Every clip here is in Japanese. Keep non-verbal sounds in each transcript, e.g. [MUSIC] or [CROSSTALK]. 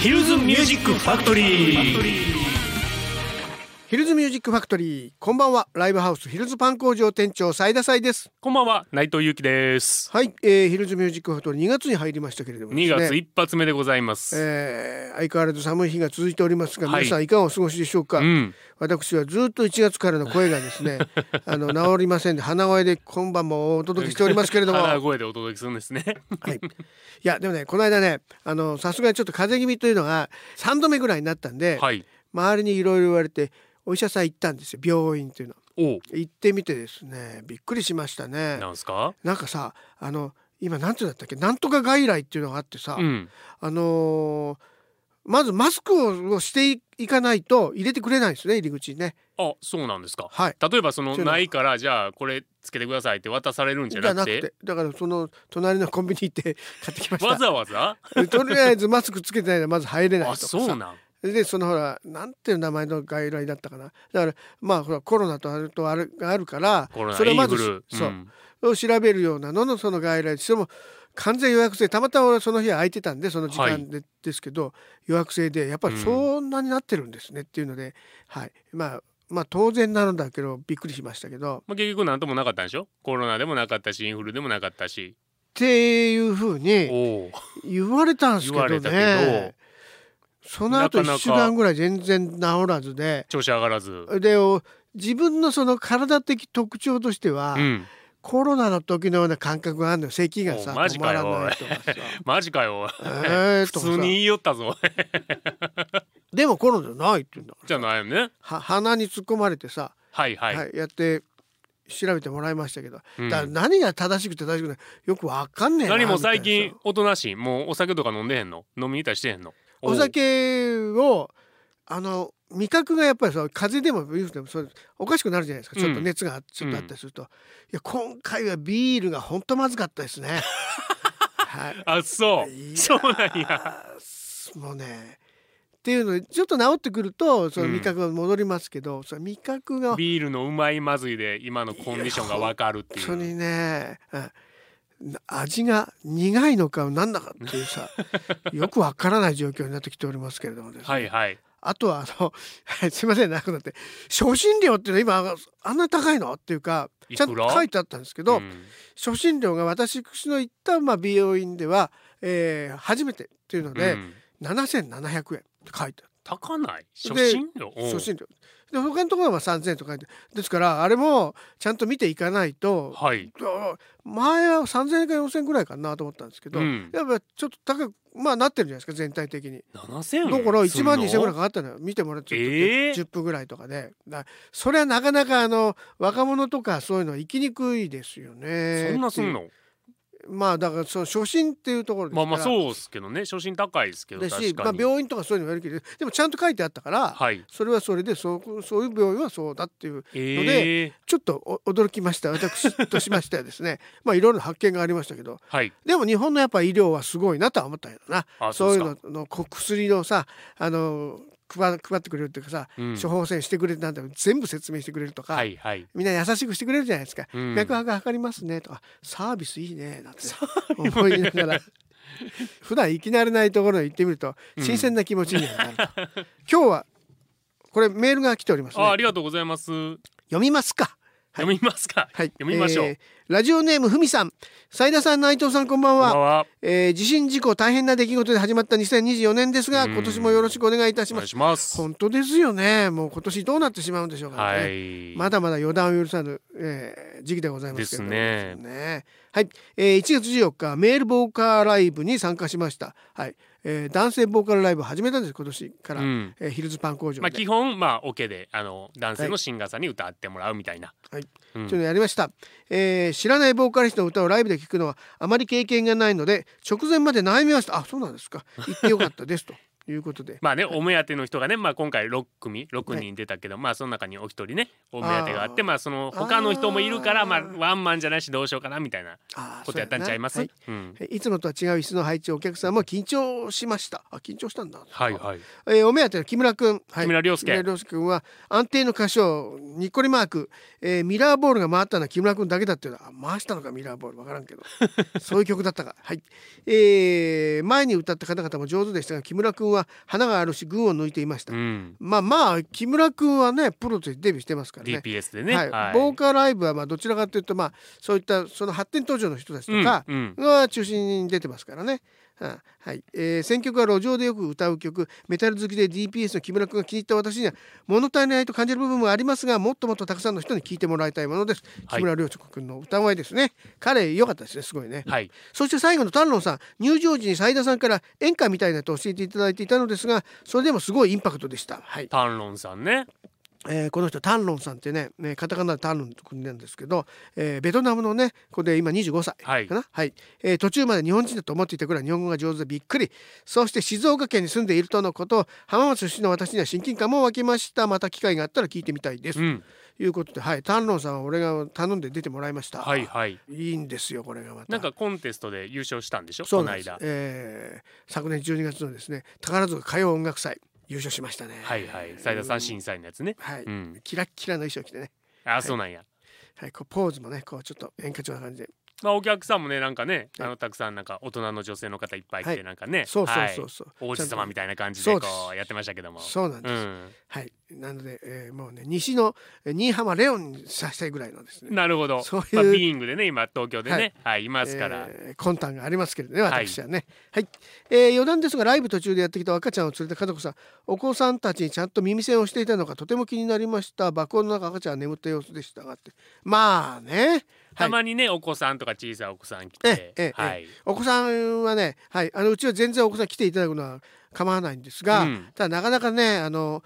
ヒルズミュージックファクトリー。ヒルズミュージックファクトリー。こんばんは。ライブハウスヒルズパン工場店長斉田才です。こんばんは。内藤由紀です。はい、えー、ヒルズミュージックファクトリー2月に入りましたけれども、ね、2月一発目でございます、えー、相変わらず寒い日が続いておりますが、はい。皆さんいかがお過ごしでしょうか、うん。私はずっと1月からの声がですね [LAUGHS] あの治りませんで鼻声で今晩もお届けしておりますけれども。[LAUGHS] 鼻声でお届けするんですね。はい、いやでもねこの間ねあのさすがにちょっと風邪気味というのが3度目ぐらいになったんで、はい。周りにいろいろ言われてお医者さん行ったんですよ病院っていうの。行ってみてですねびっくりしましたね。なんすか？なんかさあの今なんてだったっけ？なんとか外来っていうのがあってさ、うん。あのーまずマスクをしていいかないと入れてくれないんですね入り口にね。あそうなんですか。はい。例えばそのないからじゃあこれつけてくださいって渡されるんじゃなくて？てだからその隣のコンビニ行って買ってきましわたざわざとりあえずマスクつけてないのはまず入れないとあかさそうなんでそのほらなんていう名前の外来だったかな。だからまあほらコロナとあるとあるがあるからコロナそれをまずインフルそう、んを調べるようなののその外来それも完全予約制たまたま俺その日は空いてたんでその時間で,、ですけど予約制でやっぱりそんなになってるんですねっていうので、はい。まあまあ当然なのだけどびっくりしましたけど。まあ、結局なんともなかったんでしょ？コロナでもなかったしインフルでもなかったし。っていうふうに言われたんですけどねその後なかなか1週間ぐらい全然治らずで。調子上がらず。でお自分のその体的特徴としては、うん。コロナの時のような感覚があるのよ。咳がさおマジ止まからよないとかさ。[LAUGHS] マジかよえー普通に言いよったぞ [LAUGHS] でもコロナじゃないって言うんだからじゃないよね。は鼻に突っ込まれてさ、はいは、はいいやって調べてもらいましたけど、うん。だ何が正しくて正しくないよくわかんねえな何も最近おとなしい。もうお酒とか飲んでへんの？飲みに行ったりしてへんの？お酒をあの味覚がやっぱりさ風邪でもウイルスでもそうおかしくなるじゃないですか。ちょっと熱がちょっとあったりすると、いや今回はビールが本当まずかったですね。[LAUGHS] はい。あそう。そうなんや。もうねっていうのでちょっと治ってくるとその味覚が戻りますけど、その味覚がビールのうまいまずいで今のコンディションがわかるっていう。本当にね、うん味が苦いのか何だかっていうさ [LAUGHS] よくわからない状況になってきておりますけれどもですね、はいはい。あとはあの [LAUGHS] すいません長くなって初診料っていうのは今あんなに高いの？っていうかちゃんと書いてあったんですけど、ん。初診料が私の行ったまあ美容院では、えー初めてっていうので、うん。7700円って書いてある。高ない？で初診料？初診料で他のところは3,000円とか。書いてですからあれもちゃんと見ていかないとはい。あ前は3,000円か4,000円ぐらいかなと思ったんですけど、うん。やっぱちょっと高くまあなってるじゃないですか全体的に。7000円だから1万2,000円ぐらいいかかったのよ。見てもらってえー。10分ぐらいとかで。だそれはなかなかあの若者とかそういうのは行きにくいですよね。そんなすんの？まあだからその初診っていうところですまあまあそうっすけどね。初診高いですけどだし、まあ、病院とかそういうのもやるけどでもちゃんと書いてあったから、はい。それはそれでそうそういう病院はそうだっていうええちょっとお驚きました私としましてはですね。[LAUGHS] まあいろいろ発見がありましたけど。はい。でも日本のやっぱ医療はすごいなとは思ったけどな。あそういうののこ薬のさあの配配ってくれるっていうかさ、うん。処方箋してくれるなんて全部説明してくれるとか、はいはい。みんな優しくしてくれるじゃないですか、うん。脈拍測りますねとかサービスいいねなんて思いながら。普段行き慣れないところに行ってみるとうん。新鮮な気持ちにはなると、今日はこれメールが来ておりますね。あありがとうございます。読みますか。はい読みますか。はい。読みましょう。えーラジオネームふみさん。斉田さん内藤さんこんばんは。こんばんは。えー地震事故大変な出来事で始まった2024年ですがうん。今年もよろしくお願いいたします。します。本当ですよね。もう今年どうなってしまうんでしょうかね、はい。まだまだ予断を許さぬ、えー時期でございますけれどもですね。はい、えー1月14日メールボーカーライブに参加しました。はい、えー男性ボーカルライブを始めたんです今年から、うん。えーヒルズパン工場で、まあ基本まあオケであの男性のシンガーさんに歌ってもらうみたいな。はい。うん。というのをやりました、えー知らないボーカリストの歌をライブで聴くのはあまり経験がないので直前まで悩みました。あそうなんですか。言ってよかったですということで。まあねお目当ての人がねまあ今回6組6人出たけどまあその中にお一人ねお目当てがあってまあその他の人もいるからまあワンマンじゃないしどうしようかなみたいなことやったんちゃいます？い。いつもとは違う椅子の配置お客さんも緊張しました。あ緊張したんだ。はいはい。えーお目当ての木村くん、はい。木村良介。木村良介君は安定の歌唱にっこりマーク、えーミラーボールが回ったのは木村くんだけだっていうのはあ回したのかミラーボール。わからんけど。[LAUGHS] そういう曲だったか。はい、えー前に歌った方々も上手でしたが木村くんはは花があるし群を抜いていました、うん。まあまあ木村君はねプロとしてデビューしてますからね。DPS でね。はい。ボーカルライブはまあどちらかというとまあそういったその発展途上の人たちとかが中心に出てますからね。あはい、えー選曲は路上でよく歌う曲。メタル好きで DPS の木村君が気に入った私には物足りないと感じる部分もありますがもっともっとたくさんの人に聴いてもらいたいものです、はい。木村良子君の歌声ですね。彼良かったですね。すごいね。はい。そして最後の丹論さん。入場時に斉田さんから演歌みたいなと教えていただいていたのですがそれでもすごいインパクトでした。はい。タンロンさんねえーこの人タンロンさんってねねカタカナでタンロンと国なんですけど、えーベトナムのねこれで今25歳はいかな、はい。えー途中まで日本人だと思っていたくらい日本語が上手でびっくり。そして静岡県に住んでいるとのこと浜松出身の私には親近感も湧きました。また機会があったら聞いてみたいです、うん。ということではい。タンロンさんは俺が頼んで出てもらいました。はいはい。いいんですよこれがまた。なんかコンテストで優勝したんでしょ？そうなんです。この間、えー昨年12月のですね宝塚歌謡音楽祭優勝しましたね。はいはい。斉田さん審査員のやつね。はい、うん。キラッキラの衣装着てね。あそうなんや。はい。こうポーズもねこうちょっと演歌調な感じでまあお客さんもねなんかねはいあのたくさんなんか大人の女性の方いっぱい来はい。てなんかねそうそうはいそう。そう、王子様みたいな感じでこそうやってましたけども。そうなんです、うん。はい。なので、えーもうね西のえー新居浜レオンにさせたいぐらいのですね。なるほど。そういうまあ、ビーイングでね今東京でね、ははいい、いますから、えー魂胆がありますけれどね私はね。はい、えー余談ですがライブ途中でやってきた赤ちゃんを連れた家族さんお子さんたちにちゃんと耳栓をしていたのかとても気になりました爆音の中赤ちゃんは眠った様子でしたがってまあねはいたまにねお子さんとか小さいお子さん来えてえええはい。お子さんはね、はい、あのうちは全然お子さん来ていただくのは構わないんですが、うん。ただなかなかねあの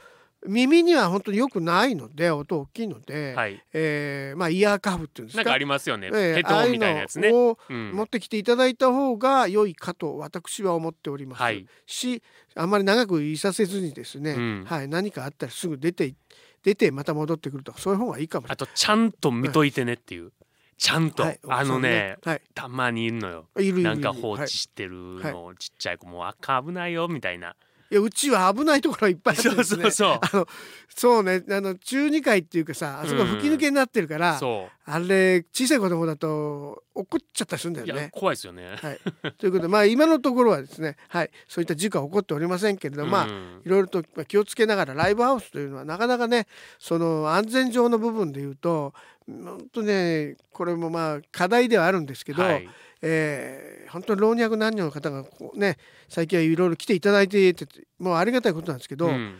耳には本当に良くないので音大きいので、はい。えーまあイヤーカフっていうんですか。なんかありますよね、ええヘッみたいなやつね。をうん。持ってきていただいた方が良いかと私は思っております、はい。しあまり長くいさせずにですね、うん。はい、何かあったらすぐ出て出てまた戻ってくるとかそういう方がいいかも。しれあとちゃんと見といてねっていう、ちゃんと、はい、あのねはい、たまにいるのよ。いるいるいる。なんか放はい置してるの。をちっちゃい子もう赤危ないよみたいな、いやうちは危ないところいっぱいあってそうですね。そうそうあのそうね。あの中二階っていうかさあそこ吹き抜けになってるから、そあれ小さい子供だと怒っちゃったりするんだういやよね。怖いですよね、はい、ということでまあ今のところはですね、はい、そういった事故は起こっておりませんけれど、まあうん。いろいろとまあ気をつけながらライブハウスというのはなかなかねその安全上の部分で言うと本当ねこれもまあ課題ではあるんですけど、はい。えー本当に老若男女の方がね最近はいろいろ来ていただいていてもうありがたいことなんですけど、うん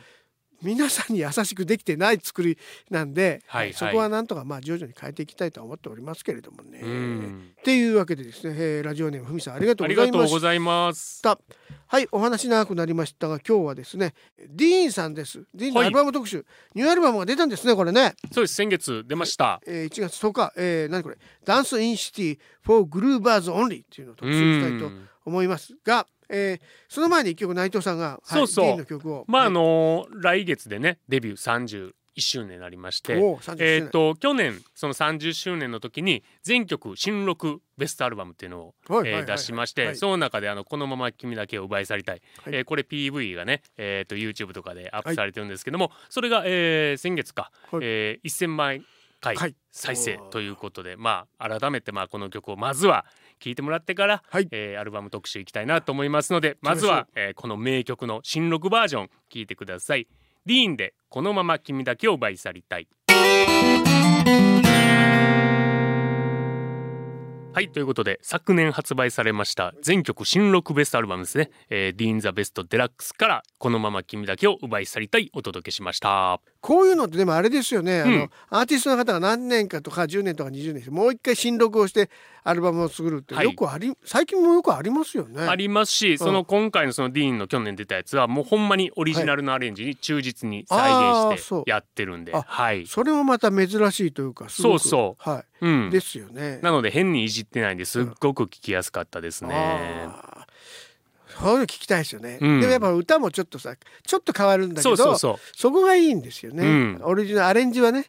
皆さんに優しくできてない作りなんで、はいそこはなんとかまあ徐々に変えていきたいとは思っておりますけれどもね。うん。っていうわけでですね、えーラジオネームふみさんありがとうございました。はいお話長くなりましたが今日はですねディーンさんです。ディーンのはい。アルバム特集、ニューアルバムが出たんですねこれね、そうです。先月出ました。えー、1月10日、えー、何これ。ダンスインシティ for Groovers Only っていうのを特集したいとうん思いますが、えー、その前に一曲内藤さんが、はい、そうそう。の曲を。まああはい。の来月でねデビュー31周年になりましておー30周年。えー、と去年その30周年の時に全曲新録ベストアルバムっていうのを、えー出しまして、はい。その中であの「このまま君だけを奪い去りたい」はい。えーこれ PV がね、えー、と YouTube とかでアップされてるんですけども、それが、えー先月か、はい。えー1000万回はい。再生ということで、まあ改めてまあこの曲をまずは聴いてもらってから、はい。えーアルバム特集いきたいなと思いますのでまずは、えーこの名曲の新録バージョン聴いてください。ディーンで「このまま君だけを奪い去りたい」はいということで昨年発売されました全曲新録ベストアルバムですね「えー、ディーン・ザ・ベスト・デラックス」から「このまま君だけを奪い去りたい」お届けしました。こういうのってでもあれですよね、あうん。のアーティストの方が何年かとか10年とか20年もう一回新録をしてアルバムを作るってはい。よくあり、最近もよくありますよね。ありますし、その今回のそのディーンの去年出たやつはもうほんまにオリジナルのアレンジに忠実に再現してやってるんで、あはい、それもまた珍しいというかすごく。そうそう。はうん。い、ですよね。なので変にいじってないんですっごく聞きやすかったですね。そういうの聞きたいですよね、うん。でもやっぱ歌もちょっとさちょっと変わるんだけどそこがいいんですよね、うん。オリジナルアレンジはね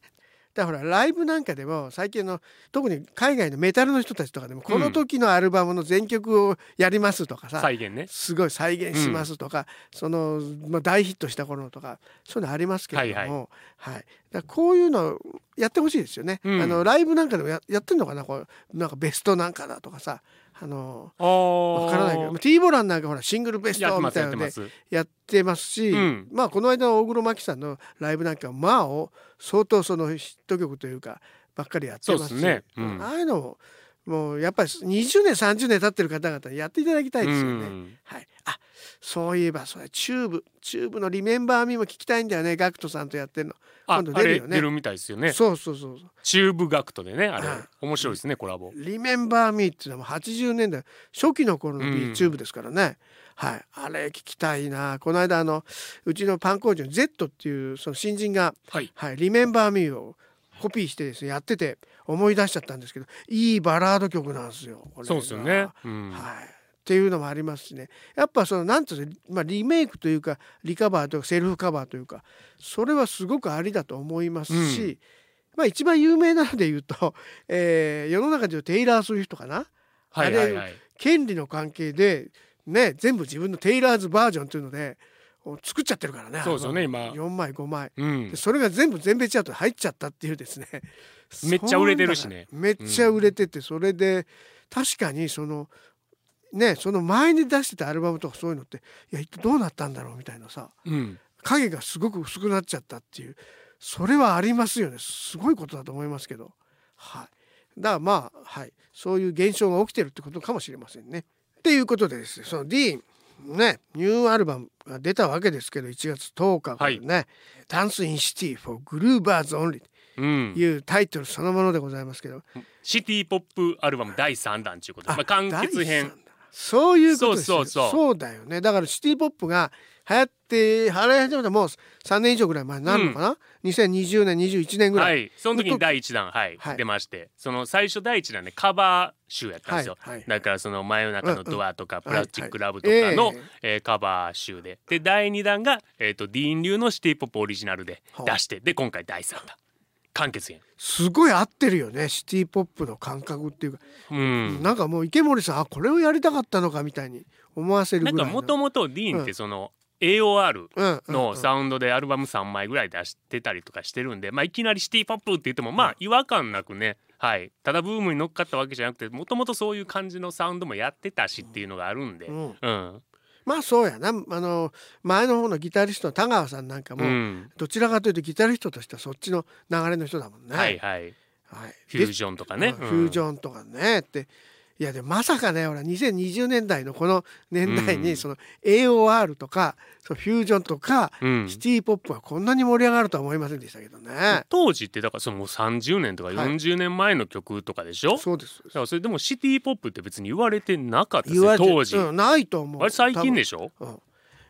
だからほらライブなんかでも最近の特に海外のメタルの人たちとかでもこの時のアルバムの全曲をやりますとかさ、再現ね。すごい再現しますとか、その、まあ、大ヒットした頃のとかそういうのありますけれども、はいだこういうのやってほしいですよね、うん。あのライブなんかでもややってんのかなこうなんかベストなんかだとかさあのわからないけどまあ T ボランなんかほらシングルベストみたいなのでやってますし、うん。まあこの間の大黒摩季さんのライブなんかはまあお相当そのヒット曲というかばっかりやってますしね。うん。ああいうのももうやっぱり20年30年経ってる方々にやっていただきたいですよね。うん。はい、あそういえばそれ TUBE、TUBEの「Remember Me」も聞きたいんだよね。 GACKTさんとやってるの。あ今度あ出るよね。れ出るみたいですよね。そうそうそうそう。 TUBE、GACKTでねあれ。はい。面白いですねコラボ。 Remember Meっていうのはもう80年代初期の頃のうん。 The TUBEですからね、はい。あれ聞きたいな。この間あのうちのパン工場の Z っていうその新人がはい「はい、リメンバー・ミー」をコピーしてですねやってて思い出しちゃったんですけどいいバラード曲なんですよ。これが。そうですよね。うん。はい、っていうのもありますしね。やっぱそのなんていうの、まあ、リメイクというかリカバーというかセルフカバーというかそれはすごくありだと思いますし、うん。まあ一番有名なので言うと、[LAUGHS] えー世の中でいうテイラー・スウィフトかな？はいはいはい。権利の関係でね全部自分のテイラーズバージョンというので作っちゃってるからね。そうですよね今。4枚5枚。うん。でそれが全部全米チャートに入っちゃったっていうですね。[LAUGHS] めっちゃ売れてるしね。めっちゃ売れててそれで確かにそのねその前に出してたアルバムとかそういうのっていや一体どうなったんだろうみたいなさうん。影がすごく薄くなっちゃったっていうそれはありますよね。すごいことだと思いますけど。はい。だからまあはい。そういう現象が起きてるってことかもしれませんね。っていうことでですねその DEENねニューアルバムが出たわけですけど1月10日からね「Dance in City for Groovers Only」うんというタイトルそのものでございますけど、シティポップアルバム第3弾ということで、まあ、完結編。そういうことですよ。そうそう。そうだよね。だからシティ・ポップが流行って流行り始めたもう3年以上ぐらい前になるのかな、2020年21年ぐら、はい。いその時に第1弾はい、はい。出まして。その最初第1弾でカバー集やったんですよ、はいはい。だからその真夜中のドアとか、うんプラスチックラブとかはいの、はい。えーカバー集で。で第2弾が、えー、とディーン流のシティポップオリジナルではあ出して。で今回第3弾。完結編。すごい合ってるよねシティ・ポップの感覚っていうか、うん。なんかもう池森さんあこれをやりたかったのかみたいに思わせるなんぐらいの。かもともとディーンってその、うんうんのサウンドでアルバム3枚ぐらい出してたりとかしてるんで、まあ、いきなりシティポップって言ってもまあ違和感なくね、はい、ただブームに乗っかったわけじゃなくてもともとそういう感じのサウンドもやってたしっていうのがあるんで、うん。うん。まあそうやな。あの前の方のギタリストの田川さんなんかも、うん。どちらかというとギタリストとしてはそっちの流れの人だもんね。はいはい。はい。フュージョンとかね、うん。フュージョンとかねっていやでもまさかねほら2020年代のこの年代うん。にその AOR とかそのフュージョンとかうん。シティ・ポップがこんなに盛り上がるとは思いませんでしたけどね。当時ってだからそのもう30年とかはい。40年前の曲とかでしょ、そうですだからそれでもシティポップって別に言われてなかったですね当時、うん、ないと思う。あれ最近でししょょ、うん。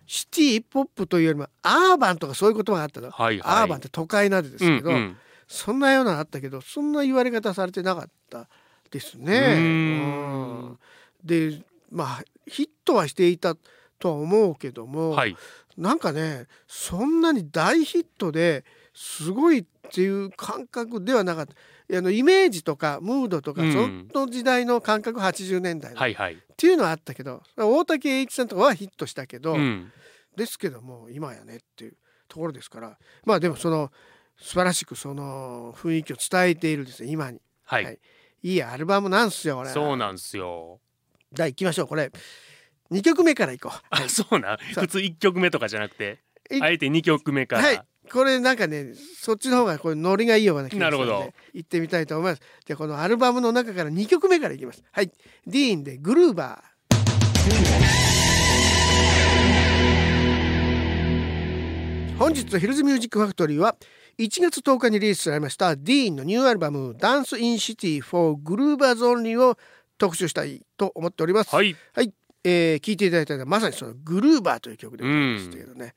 シティ・ポップというよりもアーバンとかそういう言葉があったの、はいはい。アーバンって都会などですけど、うんうん。そんなようなのあったけどそんな言われ方されてなかったですね。でまあヒットはしていたとは思うけども、はい。なんかねそんなに大ヒットですごいっていう感覚ではなかった。あのイメージとかムードとか、うん。その時代の感覚80年代の、っはいはい、ていうのはあったけど大竹栄一さんとかはヒットしたけど、うん、ですけども今やねっていうところですから。まあでもその素晴らしくその雰囲気を伝えているですね今に。はい、はいいいアルバムなんすよこれ。そうなんですよ。じゃあ行きましょうこれ。2曲目からいこう。あ、そうなん？普通1曲目とかじゃなくて？いあえて2曲目から、はい。これなんかねそっちの方がこれノリがいいような気がするのでなるほど。行ってみたいと思います。じゃあこのアルバムの中から2曲目からいきます。はい。ディーンでグルーバー。本日のヒルズミュージックファクトリーは1月10日にリリースされました DEENのニューアルバム「Dance in City for Groovers Only」を特集したいと思っております。はい。はい、えー、聞いていただいたのはまさにその Grooverという曲でございましたけどね、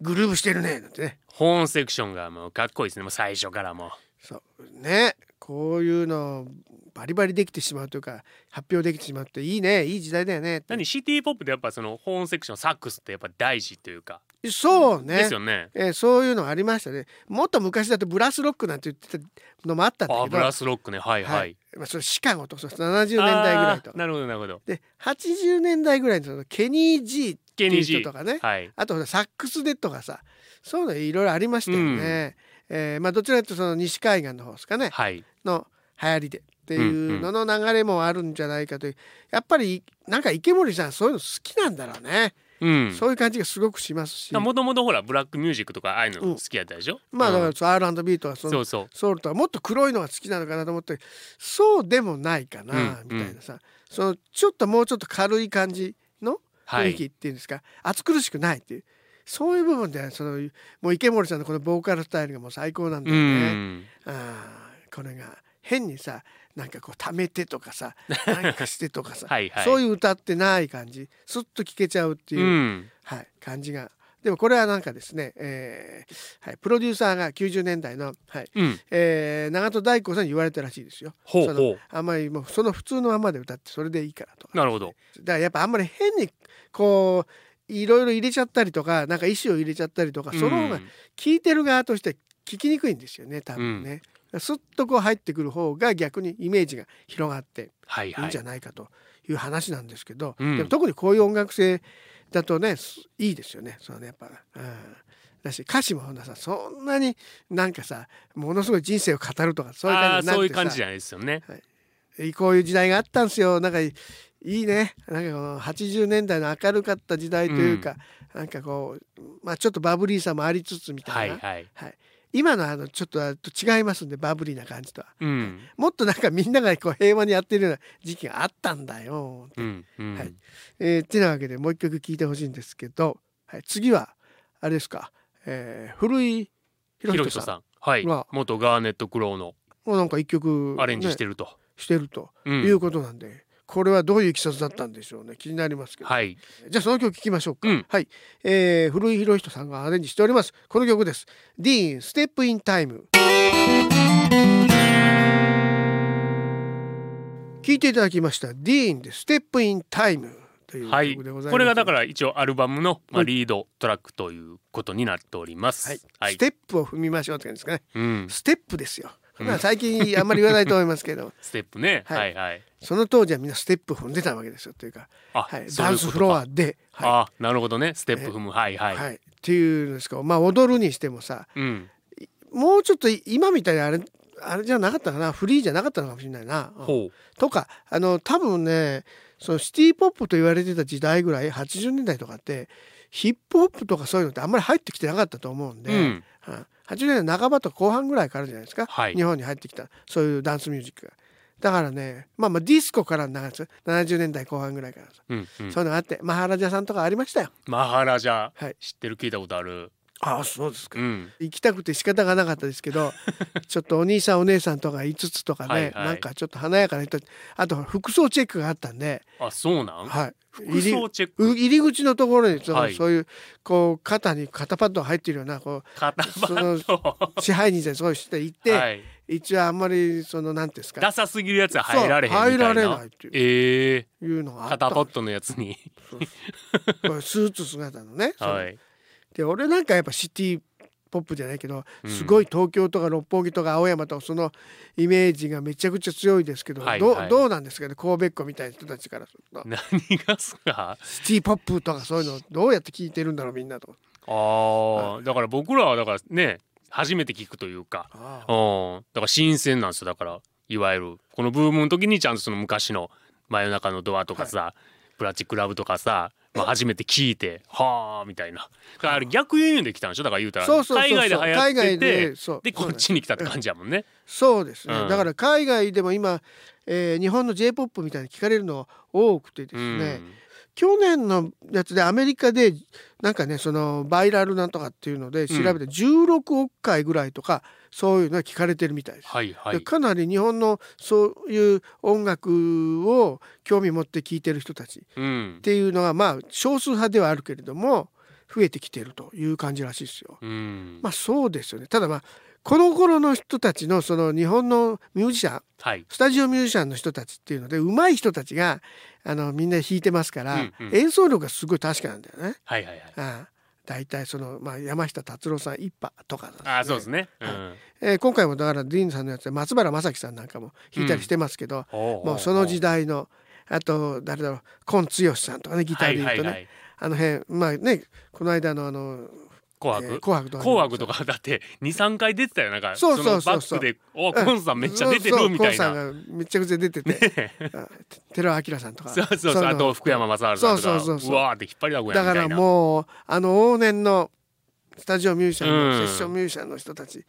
グルーブしてるねなんてね。ホーンセクションがもうかっこいいですね。もう最初からもそうね。こういうのバリバリできてしまうというか発表できてしまうっていいね。いい時代だよね何？シティポップでやっぱそのホーンセクションサックスってやっぱ大事というかそうね。ですよね。えーそういうのありましたね。もっと昔だとブラスロックなんて言ってたのもあったんだけど。あブラスロックね。はいはい、まあ、それシカゴとかそう70年代ぐらいと。なるほどなるほど。で80年代ぐらいのそのケニー・ジーっていう人とかね。はい。あとサックスでとかさそういうのいろいろありましたよね。えーまあどちらかというとその西海岸の方ですかね。はい。の流行りでっていうのの流れもあるんじゃないかという。やっぱりなんか池森さんそういうの好きなんだろうね。うん。そういう感じがすごくしますし、もともとほらブラックミュージックとかああいうの好きやったでしょ、まあだから R&B とかそのそうそう。ソウルとかもっと黒いのが好きなのかなと思ってそうでもないかな、うん。みたいなさ。そのちょっともうちょっと軽い感じのはい。雰囲気っていうんですか、暑苦しくないっていう。そういう部分でそのもう池森さんのこのボーカルスタイルがもう最高なんだうよね。ん。あーこれが変にさなんかこう溜めてとかさ [LAUGHS] なんかしてとかさはいはい。そういう歌ってない感じスッと聴けちゃうっていうう、ん。はい、感じが。でもこれはなんかですね、えーはい、プロデューサーが90年代の、はいうん。えー長門大光さんに言われたらしいですよ。ほうほう。あんまりもうその普通のままで歌ってそれでいいからとか。なるほど。だからやっぱあんまり変にこういろいろ入れちゃったりとかなんか意思を入れちゃったりとかその方がうん聞いてる側として聞きにくいんですよね多分ね。スッとこう入ってくる方が逆にイメージが広がっていいはい。はいんじゃないかという話なんですけど、うん。でも特にこういう音楽性だとねすいいですよね。そのねやっぱ、うん、だし歌詞もほんなさそんなになんかさものすごい人生を語るとかそういう感じそういう感じじゃないですよね。こういう時代があったんですよ。なんかいいね。なんかこの80年代の明るかった時代というか、なんかこうまあちょっとバブリーさもありつつみたな、はいいはい。はい今のあのちょっと違いますんでバブリーな感じとは。うん。もっとなんかみんながこう平和にやってるような時期があったんだよ。ってうんうん。はい。えー、てなわけでもう一曲聴いてほしいんですけど、はい、次はあれですか、えー、古いひろひろひとさん。はい。が元ガーネットクローの。もうなんか一曲、アレンジしてる、ると。してるとうん。いうことなんで、これはどういういきさつだったんでしょうね。気になりますけど、はい。じゃあその曲聴きましょうか、うん。はい、えー、古いひろひとさんがアレンジしております。この曲です。ディーンステップインタイム聴いていただきました。ディーンでステップインタイムというはい曲でございます、これがだから一応アルバムのまはいあリードトラックということになっております。はい、はい。ステップを踏みましょうって感じですかね。うん。ステップですよ。うん。まあ最近あんまり言わないと思いますけど。[LAUGHS] ステップね。はい。はいはい。その当時はみんなステップ踏んでたわけですよ。というか、あはい、ダンスフロアで、はあなるほどね。ステップ踏む。はいい。はい。はい。っていうんですか。まあ踊るにしてもさうん。もうちょっと今みたいにあれあれじゃなかったかな。フリーじゃなかったのかもしれないな。うん。ほとかあの多分ねそのシティ・ポップと言われてた時代ぐらい80年代とかってヒップホップとかそういうのってあんまり入ってきてなかったと思うんで、ううん。うん80年代半ばと後半ぐらいからじゃないですか、はい。日本に入ってきたそういうダンスミュージックが。だからねまあまあディスコからの流れですよ。70年代後半ぐらいから、うんうん。そういうのがあってマハラジャさんとかありましたよ。マハラジャはい、知ってる？聞いたことあるああそうですか、うん。行きたくて仕方がなかったですけど [LAUGHS] ちょっとお兄さんお姉さんとか5つとかね、はいはい。なんかちょっと華やかな人あと服装チェックがあったんで、あそうなん？はい、服装チェック。う入り口のところにその、はい。そういうこう肩に肩パッドが入ってるようなこ肩パッド。う支配人さんにそうして行って、はい。一応あんまりそのなんていうんですか。ダサすぎるやつは入られへんみたいな。入られないっていう。ええいうのがあった。肩パッドのやつに。これスーツ姿のね。はいで俺なんかやっぱシティポップじゃないけどうん。すごい東京とか六本木とか青山とかそのイメージがめちゃくちゃ強いですけど、はいはい。どうどうなんですかね？神戸っ子みたいな人たちからすると。何がすか？シティポップとかそういうのどうやって聞いてるんだろうみんなと。ああだから僕らはだからね初めて聞くというか。うん。だから新鮮なんですよだから。いわゆる。このブームの時にちゃんとその昔の真夜中のドアとかさ、プラチックラブとかさ、まあ、初めて聞いてはあみたいな。だからあれ逆輸入で来たんでしょ？だから言うたらそうそうそうそう。海外で流行っててでそう。でこっちに来たって感じやもんね。そうですね、うん。だから海外でも今、えー日本の j p o p みたいに聞かれるの多くてですね、去年のやつでアメリカでなんかねそのバイラルなんとかっていうので調べて16億回ぐらいとかそういうのが聞かれてるみたいです。はいはい。でかなり日本のそういう音楽を興味持って聴いてる人たちっうん。ていうのはまあ少数派ではあるけれども増えてきてるという感じらしいですよ。うん。まあそうですよねただまあこの頃の人たちのその日本のミュージシャンはい。スタジオミュージシャンの人たちっていうので上手い人たちがあのみんな弾いてますから、うんうん演奏力がすごい確かなんだよね。はいはいはい。ああ大体その、まあ、山下達郎さん一派とかなんああそうですね。うはいん。えー今回もだからディーンさんのやつで松原正樹さんなんかも弾いたりしてますけど、ももうその時代のあと誰だろう今剛さんとかねギターで言うとね、はいはいはい。あの辺まあねこの間のあの紅白、えー紅白とか。紅白とか [LAUGHS] だって23回出てたよ。なんかそうそうそうそう。のバックで「おコンさんめっちゃ出てる」みたいな。コンさんがめちゃくちゃ出てて、あ寺尾明さんとか。そうそうそう。あと福山雅治さんとか。そうそうそうわーって引っ張りだこやだからみたいな。もうあの往年のスタジオミュージシャンの、うん。セッションミュージシャンの人たち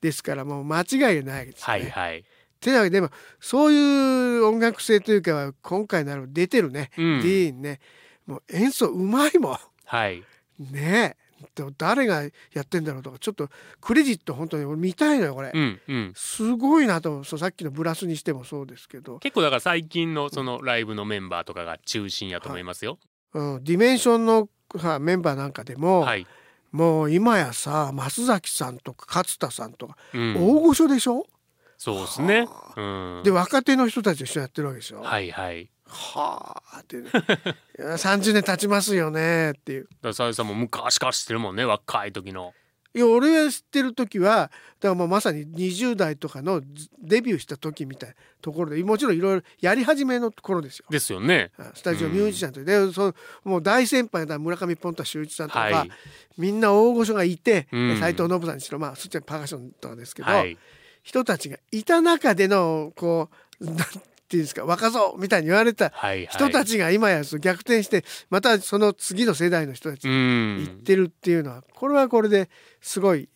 ですからもう間違いないですね。はいはい、てなわけででもそういう音楽性というか今回なる出てるね、うんディーンねもう演奏うまいもはいんねえでも誰がやってんだろうとかちょっとクレジット本当に俺見たいのよこれ、うんうん。すごいなとそうさっきのブラスにしてもそうですけど、結構だから最近のそのライブのメンバーとかが中心やと思いますよ。うん、ディメンションのさメンバーなんかでも、はい、もう今やさ増崎さんとか勝田さんとか、うん、大御所でしょ？そうですね。うん、で若手の人たちと一緒にやってるわけでしょ？はいはい。はあって、ね、いや30年経ちますよねっていう。ださゆさんも昔から知ってるもんね若い時の。いや俺が知ってる時はだからもうまさに20代とかのデビューした時みたいなところでもちろんいろいろやり始めの頃ですよ。ですよね。スタジオミュージシャンという、でそのもう大先輩だ村上ポンタ秀一さんとか、はいみんな大御所がいてうん斎、藤信さんにしろまあそっちはパーカッションとかですけど、はい。人たちがいた中でのこうていうんですか若造みたいに言われた。人たちが今や逆転してまたその次の世代の人たちうがん。行ってるっていうのはこれはこれですごい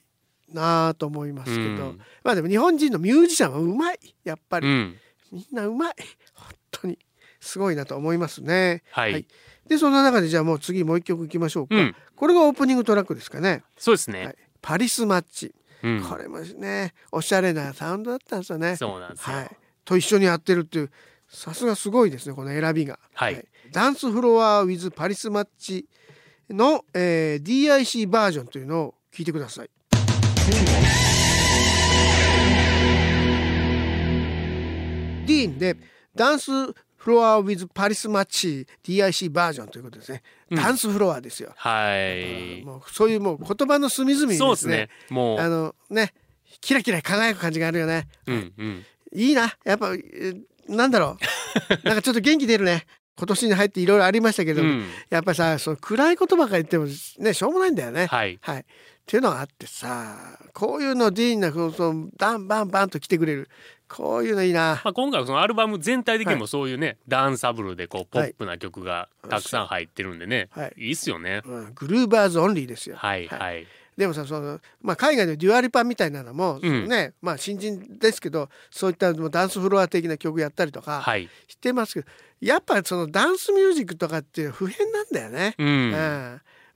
なあと思いますけど、うんまあでも日本人のミュージシャンはうまいやっぱり、うん。みんなうまい本当にすごいなと思いますね。はい。はいでそんな中でじゃあもう次もう一曲いきましょうか、うんこれがオープニングトラックですかね、そうですね。はい、パリスマッチ、うん。これもねおしゃれなサウンドだったんですよね。そうなんですよ。はい、と一緒にやってるっていうさすがすごいですねこの選びが。はいダンスフロア with パリスマッチの、えー DIC バージョンというのを聞いてください。ディーンでダンスフロア with パリスマッチ DIC バージョンということですね。うんダンスフロアですよ。はい。もうそういうもう言葉の隅々にそうですねね。もう。あのねキラキラ輝く感じがあるよね。うんうん。いいなやっぱえーなんだろう [LAUGHS] なんかちょっと元気出るね今年に入っていろいろありましたけど、うん。やっぱさその暗いことばっかり言ってもねしょうもないんだよね。はい。はい、っていうのがあってさこういうのディーンなこうそのバンバンバンと来てくれるこういうのいいな。まあ、今回はそのアルバム全体的にはもそういうね、ダンサブルでこうポップな曲がたくさん入ってるんでね、はいい、いっすよね。うん、Groovers Onlyですよ。はいはい。でもさその、まあ、海外のデュア・リパみたいなのも、うんねまあ新人ですけどそういったもうダンスフロア的な曲やったりとかはい。してますけど、やっぱそのダンスミュージックとかって普遍なんだよね。ううんん。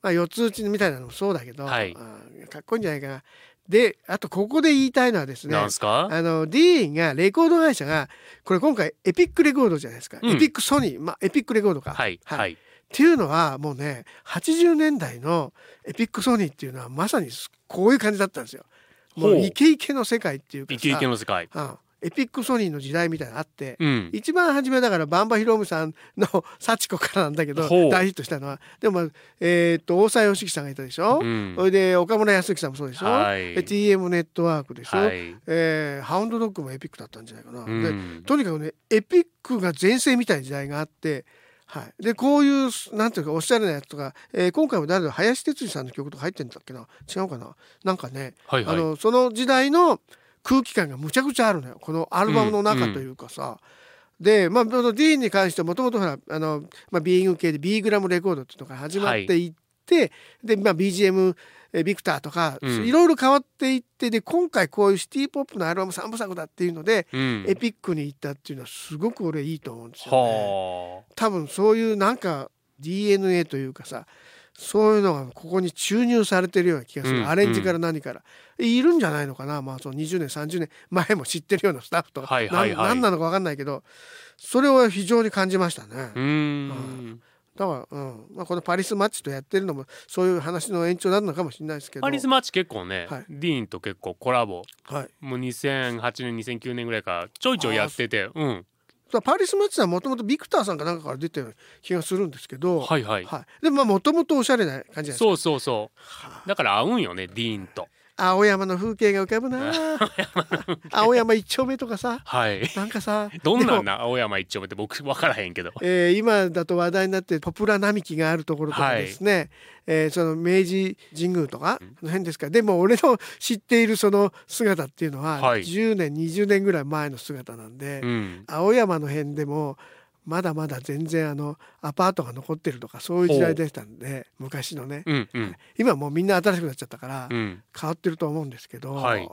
まあ四つ打ちみたいなのもそうだけど、はいうんかっこいいんじゃないかな。であとここで言いたいのはですねなんすか？あの DEENがレコード会社がこれ今回エピックレコードじゃないですか、うんエピックソニー、まあ、エピックレコードか。はいはい。っていうのはもうね80年代のエピックソニーっていうのはまさにこういう感じだったんですよ。もうほうイケイケの世界っていうかさイケイケの世界。うんエピックソニーの時代みたいなのあって、うん。一番初めだからバンバヒロムさんの [LAUGHS]「幸子」からなんだけど大ヒットしたのは。でも、えーっと大沢良樹さんがいたでしょ、うん。それで岡村康之さんもそうでしょ、はい。で TM ネットワークでしょ、はい。えーハウンドドッグもエピックだったんじゃないかな。うでん。とにかくねエピックが全盛みたいな時代があって、はい、でこういうなんていうかおしゃれなやつとか、えー今回も誰だ林哲司さんの曲とか入ってんだっけな？違うかな？なんかね、はいはい。あのその時代の空気感がむちゃくちゃあるのよこのアルバムの中というかさ。でまあ、ディーンに関してもともとほらあの、まあ、ビーイング系で B グラムレコードっていうのが始まっていって、で、まあ、BGM えビクターとか、うんいろいろ変わっていってで今回こういうシティ・ポップのアルバム3部作だっていうので、うん。エピックに行ったっていうのはすごく俺いいと思うんですよ、ね。は多分そういうなんか DNA というかさそういうのがここに注入されてるような気がする、うんアレンジから何から、いるんじゃないのかな。まあその20年30年。前も知ってるようなスタッフと。か、はいはい。何なのか分かんないけど。それを非常に感じましたね。あ。うーん。だから、うん。まあ、このパリスマッチとやってるのもそういう話の延長なのかもしれないですけど。パリスマッチ結構ね、はい。ディーンと結構コラボ。はい、もう2008年2009年ぐらいからちょいちょいやっててうんパリスマッチはもともとビクターさんかなんかから出てる気がするんですけど、はいはい、はい、でももともとおしゃれな感じじゃないですかそうそうそう。だから合うんよねディーンと青山の風景が浮かぶな。[LAUGHS] 青山一丁目とかさ。はい。なんかさどんなんな？青山一丁目って僕分からへんけど。えー今だと話題になってるポプラ並木があるところとかですね、えーその明治神宮とか、その辺ですか。でも俺の知っているその姿っていうのははい。10年20年ぐらい前の姿なんで、うん。青山の辺でもまだまだ全然あのアパートが残ってるとかそういう時代でしたんで昔のね、うんうん。今もうみんな新しくなっちゃったからうん。変わってると思うんですけど、はい。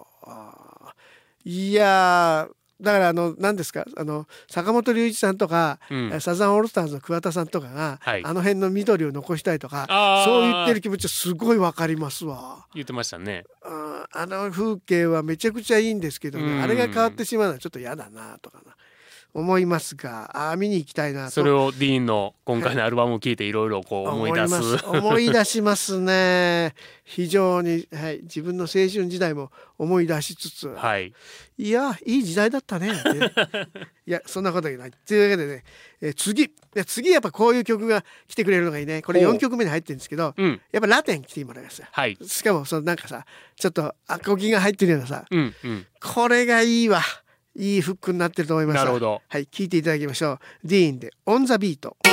いやーだからあの何ですかあの坂本龍一さんとか、うん。サザンオールスターズの桑田さんとかが、はい。あの辺の緑を残したいとかそう言ってる気持ちはすごいわかりますわ。言ってましたね。あの風景はめちゃくちゃいいんですけどね、うん。あれが変わってしまうのはちょっと嫌だなとかな思いますがあー見に行きたいなと。それをディーンの今回のアルバムを聞いていろいろこう思い出す。思い思い出しますね。[LAUGHS] 非常に、はい、自分の青春時代も思い出しつつ、はい。いやいい時代だったね。[LAUGHS] いやそんなこと言えな。いというわけでね、えー次。次やっぱこういう曲が来てくれるのがいいね。これほう。4曲目に入ってるんですけどうん。やっぱラテン来てもらいますはい。しかもそのなんかさちょっとアコギが入ってるようなさうんうん。これがいいわいいフックになってると思います。なるほど。はい聞いていただきましょう。 DEENで「On the Beat」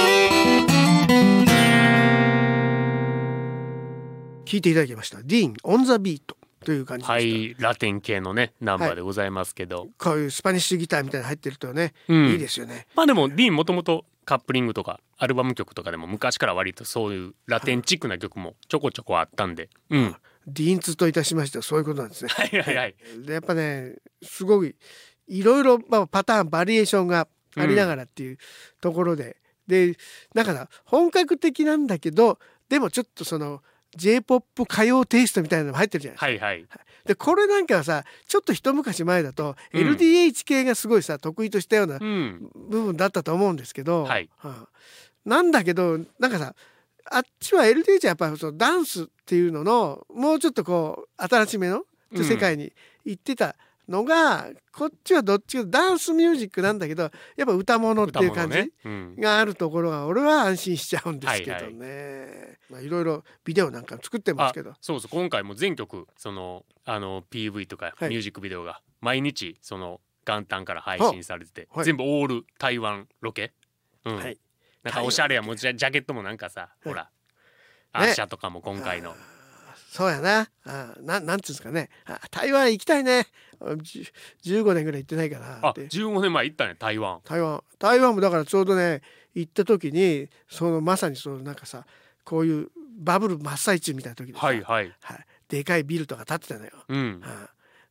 聞いていただきました。 DEEN「On the Beat」という感じはいラテン系のねナンバーでございますけど、こういうスパニッシュギターみたいなの入ってるとね、うん。いいですよね。まあでも DEENもともとカップリングとかアルバム曲とかでも昔から割とそういうラテンチックな曲もちょこちょこあったんで、うん、ディーンツといたしましてはそういうことなんですね。はいはい。はい。でやっぱねすごいいろいろ、まあ、パターンバリエーションがありながらっていうところで、でだから本格的なんだけどでもちょっとその j p o p 歌謡テイストみたいなのも入ってるじゃないですか。はいはい。でこれなんかはさちょっと一昔前だとうん。LDH 系がすごいさ得意としたようなうん。部分だったと思うんですけど、はい。あなんだけどなんかさあっちは LDH はやっぱそのダンスっていうののもうちょっとこう新しめのうん。世界に行ってたのが、こっちはどっちかダンスミュージックなんだけどやっぱ歌物っていう感じ、があるところが俺は安心しちゃうんですけどはいね、まあいろいろビデオなんか作ってますけど。あそうそう。今回も全曲そのあの PV とかはい。ミュージックビデオが毎日その元旦から配信されてて、はい。全部オール台湾ロケ、うん。はい。なんかおしゃれやもんジャジャケットもなんかさ、ほらアねーシャとかも今回の、そうやな。あななんつうんですかね。あ台湾行きたいね15年ぐらい行ってないかなあって15年前行ったね台湾。台湾。台湾もだからちょうどね行った時にそのまさにそのなんかさこういうバブル真っ最中みたいな時でさはいはい。はい。でかいビルとか建ってたのよ。うん。は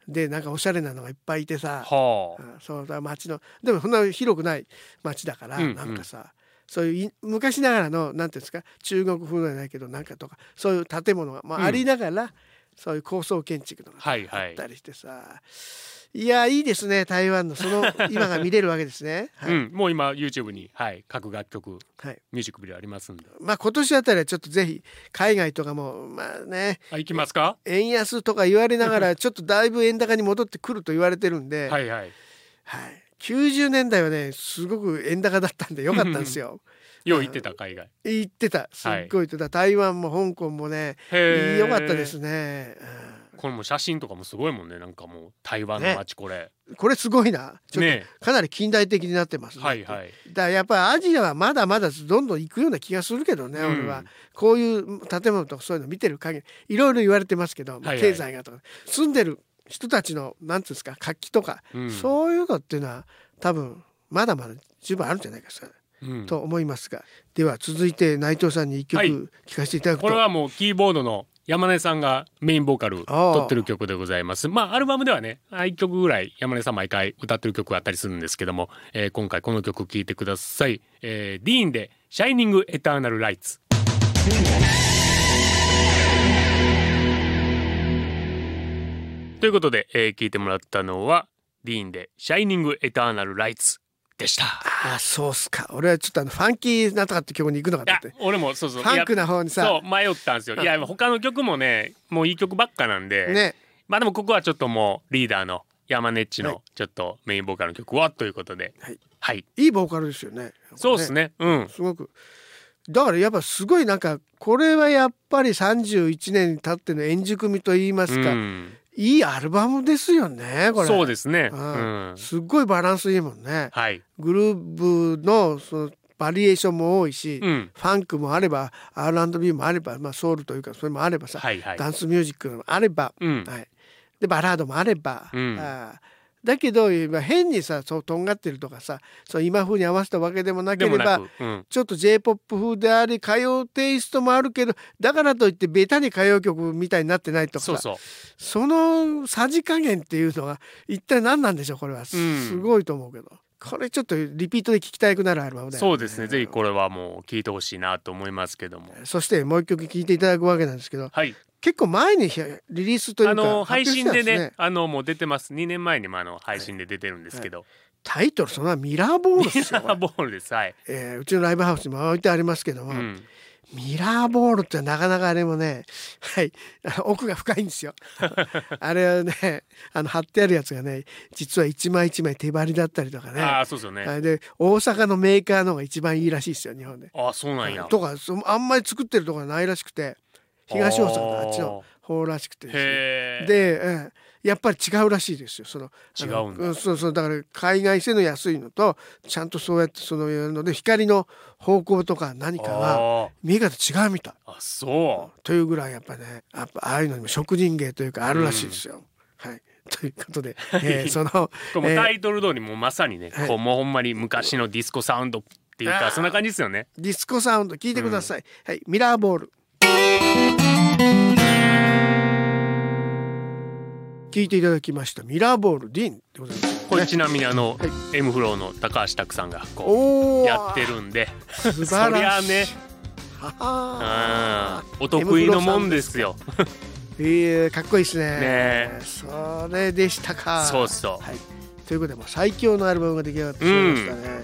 い。でなんかおしゃれなのがいっぱいいてさ、はあ。うんそうだ街のでもそんな広くない街だから、うんうん。なんかさそういうい昔ながらのなんていうんですか中国風じゃないけどなんかとかそういう建物が、まあうん。ありながら、そういう高層建築のがはいはい。あったりしてさ、いやいいですね台湾のその [LAUGHS] 今が見れるわけですね。はい。うん、もう今 YouTube に、はい、各楽曲はい。ミュージックビデオありますんで。まあ今年あたりはちょっとぜひ海外とかもまあねあ行きますか？円安とか言われながら [LAUGHS] ちょっとだいぶ円高に戻ってくると言われてるんで、はいはい。はい、90年代はねすごく円高だったんでよかったんですよ。よう行ってた海外。言ってた。すっごい。言ってた、台湾も香港もねよかったですね、これも写真とかもすごいもんね。なんかもう台湾の街これ、うんこれすごいな。ちょっね。とかなり近代的になってますね。はいはい。だからやっぱりアジアはまだまだどんどん行くような気がするけどね、うん。俺は。こういう建物とかそういうの見てる限り。いろいろ言われてますけど、経済がとか住んでる人たちのなんていうんですか活気とか、うん。そういうのっていうのは多分まだまだ十分あるんじゃないかしら、うんと思いますが。では続いて内藤さんに一曲はい。聴かせていただくと、これはもうキーボードの山根さんがメインボーカルあー撮ってる曲でございます。まあアルバムではね1曲ぐらい山根さん毎回歌ってる曲があったりするんですけども、えー今回この曲聴いてください、えー、ディーンで「シャイニング・エターナル・ライツ」ということで、えー、聞いてもらったのはディーンで「シャイニング・エターナル・ライツ」でした。ああそうっすか。俺はちょっとあのファンキーなんとかって曲に行くのかと思って。俺もそうそう。ファンクな方にさ。そう迷ったんですよ。いや他の曲もねもういい曲ばっかなんで、ね。まあでもここはちょっともうリーダーの山根っちはい。のちょっとメインボーカルの曲はということで。はい。はい。いいボーカルですよね。そうですね。うん。すごく。だからやっぱすごいなんかこれはやっぱり31年に経っての円熟味と言いますか、うんいいアルバムですよねこれそうですね。ううんん。すっごいバランスいいもんねはい。グルーブのそのバリエーションも多いし、うん。ファンクもあれば R&B もあれば、まあ、ソウルというかそれもあればさ、はいはい。ダンスミュージックもあれば、うん。はい、でバラードもあれば、うんあーだけど今変にさそうとんがってるとかさそう今風に合わせたわけでもなければうん。ちょっと j p o p 風であり歌謡テイストもあるけどだからといってベタに歌謡曲みたいになってないとかさそうそう。そのさじ加減っていうのは一体何なんでしょうこれはす,、うんごいと思うけどこれちょっとリピートで聴きたくなるアルバムだよねそうですね。ぜひこれはもう聞いてほしいなと思いますけども。そしてもう一曲聴いていただくわけなんですけどはい。結構前にリリースというかあの配信でね、あのもう出てます。2年前にもあの配信で出てるんですけど、タイトルそのミラーボールですよ、ミラーボールです。はい。えーうちのライブハウスにも置いてありますけども、うん。ミラーボールってなかなかあれもねはい [LAUGHS] 奥が深いんですよ [LAUGHS] あれはねあの貼ってあるやつがね実は一枚一枚手張りだったりとかねああ、そうですよね。はいで大阪のメーカーの方が一番いいらしいですよ日本で。ああ、そうなんや。とかそあんまり作ってるところがないらしくて東大阪のあっちの方らしくてですね。で、ええやっぱり違うらしいですよその違うんだそうそうだから海外製の安いのとちゃんとそうやってそのので光の方向とか何かがあ見え方違うみたい。あ、あそというぐらいやっぱねやっぱああいうのにも職人芸というかあるらしいですよ。はい [LAUGHS] ということで、[LAUGHS] えーそのタイトル通りもうまさにね、はいこうもうほんまに昔のディスコサウンドっていうかそんな感じですよね。ディスコサウンド聞いてください。はいミラーボール。聞いていただきました。ミラーボールディーンでございます、これちなみにあの、はい。M フローの高橋拓さんがこうやってるんで、素そ晴りゃらしい。ね、お得意のもんですよ。えー、か。っこいいですね。ね。それでしたか。そうそう。はい、ということでもう最強のアルバムが出来上がってしまいましたね、はい。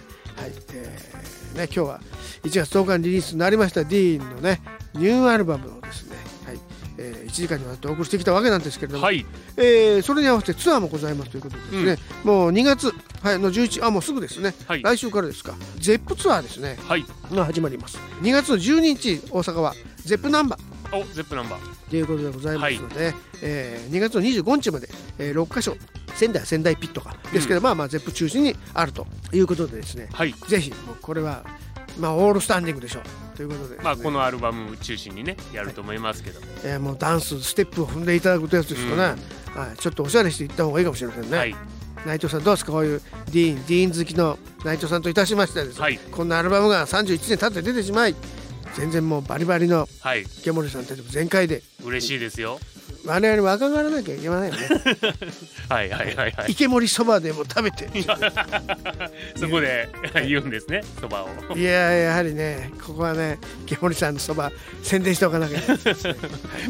えーね今日は1月10日にリリースになりました。ディーンのねニューアルバムをですね、はいえー、1時間にわたってお送りしてきたわけなんですけれども、はい。えーそれに合わせてツアーもございますということでですね、もう2月、はい、の11あもうすぐですね、はい。来週からですか。 Zepp ツアーですね。はい。が始まります。2月の12日大阪は Zepp なんばー。お、 Zepp なんば。ということでございますので、えー2月の25日まで、えー6カ所仙台仙台 PIT がですけど、まあまあ Zepp 中心にあるということでですね。はい。ぜひもうこれはまあオールスタンディングでしょうということでね、まあこのアルバム中心にねやると思いますけど。えーもうダンスステップを踏んでいただくというやつですよね、はい、ちょっとおしゃれしていった方がいいかもしれませんね、はい。内藤さんどうですか？こういうディーンディーン好きの内藤さんといたしましてはですね、はい。こんなアルバムが31年経って出てしまい全然もうバリバリのはい。池森さんたちも全開で嬉しいですよ。我々も赤がらなきゃいけないよね [LAUGHS] はいはいはいはい。池森そばでも食べて [LAUGHS] そこで [LAUGHS] 言うんですね、そばを。いややはりねここはね池森さんのそば宣伝しておかなきゃ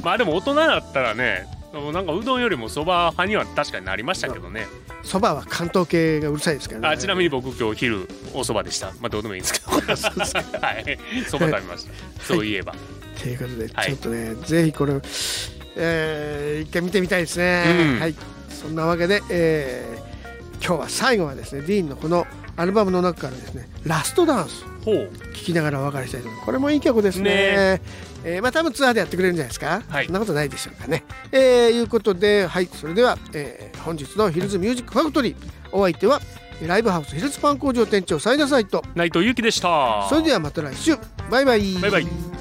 まあでも大人だったらね、なんかうどんよりもそば派には確かになりましたけどね。そばは関東系がうるさいですからねあちなみに僕今日昼おそばでした。まあどうでもいいんですけど。はい。そば食べました。そういえば。ということで、はいちょっとねぜひこれ、えー一回見てみたいですね、うん。はい。そんなわけで、えー今日は最後はですねディーンのこのアルバムの中からですね「ラストダンスほう。」聴きながらお別れしたいと思います。これもいい曲ですね。ね。えーまあ多分ツアーでやってくれるんじゃないですか、はい。そんなことないでしょうかね。えーいうことではい。それでは、えー本日のヒルズミュージックファクトリーお相手はライブハウスヒルズパン工場店長斉田サイト。内藤由紀でした。それではまた来週。バイバイ。バイバイ